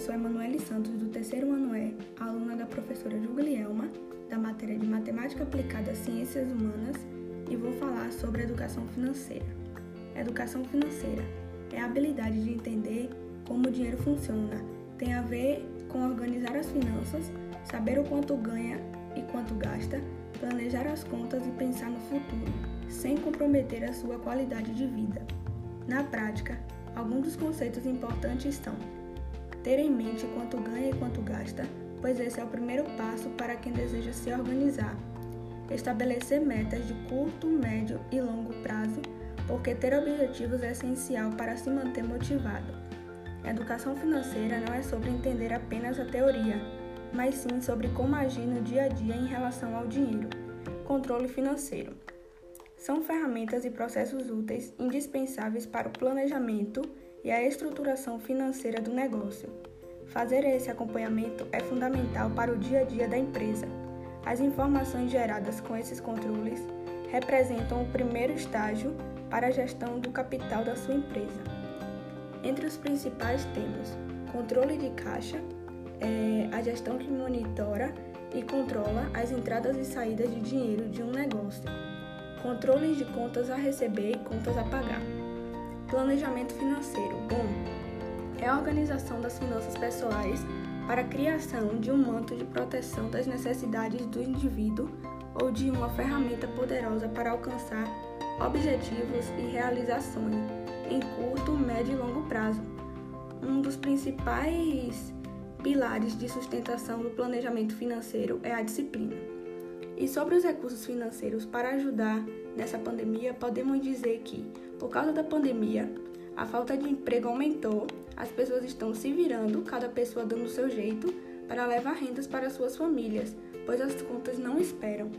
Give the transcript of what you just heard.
sou Emanuele Santos, do terceiro ano E, aluna da professora Julielma, da matéria de Matemática Aplicada às Ciências Humanas, e vou falar sobre educação financeira. Educação financeira é a habilidade de entender como o dinheiro funciona, tem a ver com organizar as finanças, saber o quanto ganha e quanto gasta, planejar as contas e pensar no futuro, sem comprometer a sua qualidade de vida. Na prática, alguns dos conceitos importantes são ter em mente quanto ganha e quanto gasta, pois esse é o primeiro passo para quem deseja se organizar. Estabelecer metas de curto, médio e longo prazo, porque ter objetivos é essencial para se manter motivado. educação financeira não é sobre entender apenas a teoria, mas sim sobre como agir no dia a dia em relação ao dinheiro. Controle financeiro. São ferramentas e processos úteis indispensáveis para o planejamento e a estruturação financeira do negócio. Fazer esse acompanhamento é fundamental para o dia a dia da empresa. As informações geradas com esses controles representam o primeiro estágio para a gestão do capital da sua empresa. Entre os principais temos controle de caixa, é a gestão que monitora e controla as entradas e saídas de dinheiro de um negócio, controles de contas a receber e contas a pagar. Planejamento financeiro. Bom, é a organização das finanças pessoais para a criação de um manto de proteção das necessidades do indivíduo ou de uma ferramenta poderosa para alcançar objetivos e realizações em curto, médio e longo prazo. Um dos principais pilares de sustentação do planejamento financeiro é a disciplina. E sobre os recursos financeiros para ajudar nessa pandemia, podemos dizer que, por causa da pandemia, a falta de emprego aumentou, as pessoas estão se virando, cada pessoa dando o seu jeito, para levar rendas para suas famílias, pois as contas não esperam.